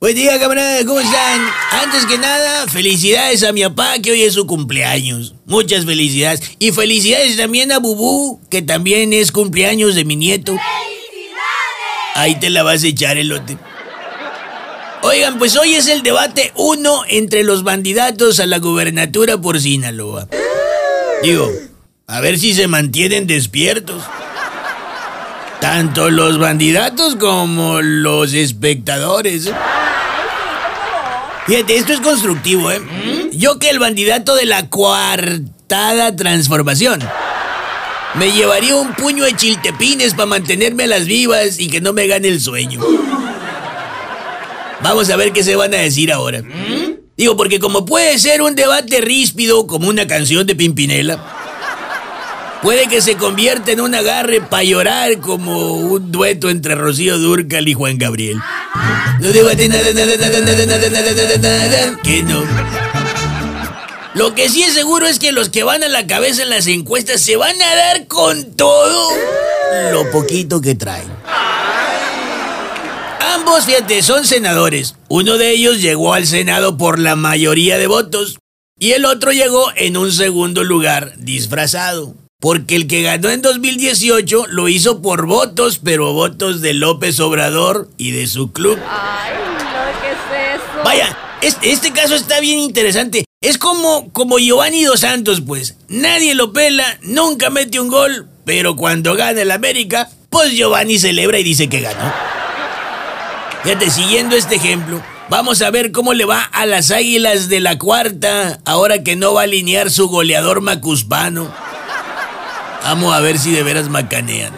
Buen día, camarada, ¿cómo están? Antes que nada, felicidades a mi papá que hoy es su cumpleaños. Muchas felicidades. Y felicidades también a Bubú, que también es cumpleaños de mi nieto. ¡Felicidades! Ahí te la vas a echar, elote. Oigan, pues hoy es el debate uno entre los candidatos a la gubernatura por Sinaloa. Digo, a ver si se mantienen despiertos. Tanto los candidatos como los espectadores. Fíjate, esto es constructivo, ¿eh? Yo que el bandidato de la coartada transformación. Me llevaría un puño de chiltepines para mantenerme a las vivas y que no me gane el sueño. Vamos a ver qué se van a decir ahora. Digo, porque como puede ser un debate ríspido como una canción de Pimpinela, Puede que se convierta en un agarre para llorar como un dueto entre Rocío Durcal y Juan Gabriel. No debo que no. Lo que sí es seguro es que los que van a la cabeza en las encuestas se van a dar con todo lo poquito que traen. Ambos, fíjate, son senadores. Uno de ellos llegó al Senado por la mayoría de votos y el otro llegó en un segundo lugar disfrazado. Porque el que ganó en 2018 lo hizo por votos, pero votos de López Obrador y de su club. Ay, no, ¿qué es eso? Vaya, este, este caso está bien interesante. Es como, como Giovanni Dos Santos, pues. Nadie lo pela, nunca mete un gol, pero cuando gana el América, pues Giovanni celebra y dice que ganó. Fíjate, siguiendo este ejemplo, vamos a ver cómo le va a las águilas de la cuarta, ahora que no va a alinear su goleador macuspano. Vamos a ver si de veras macanean.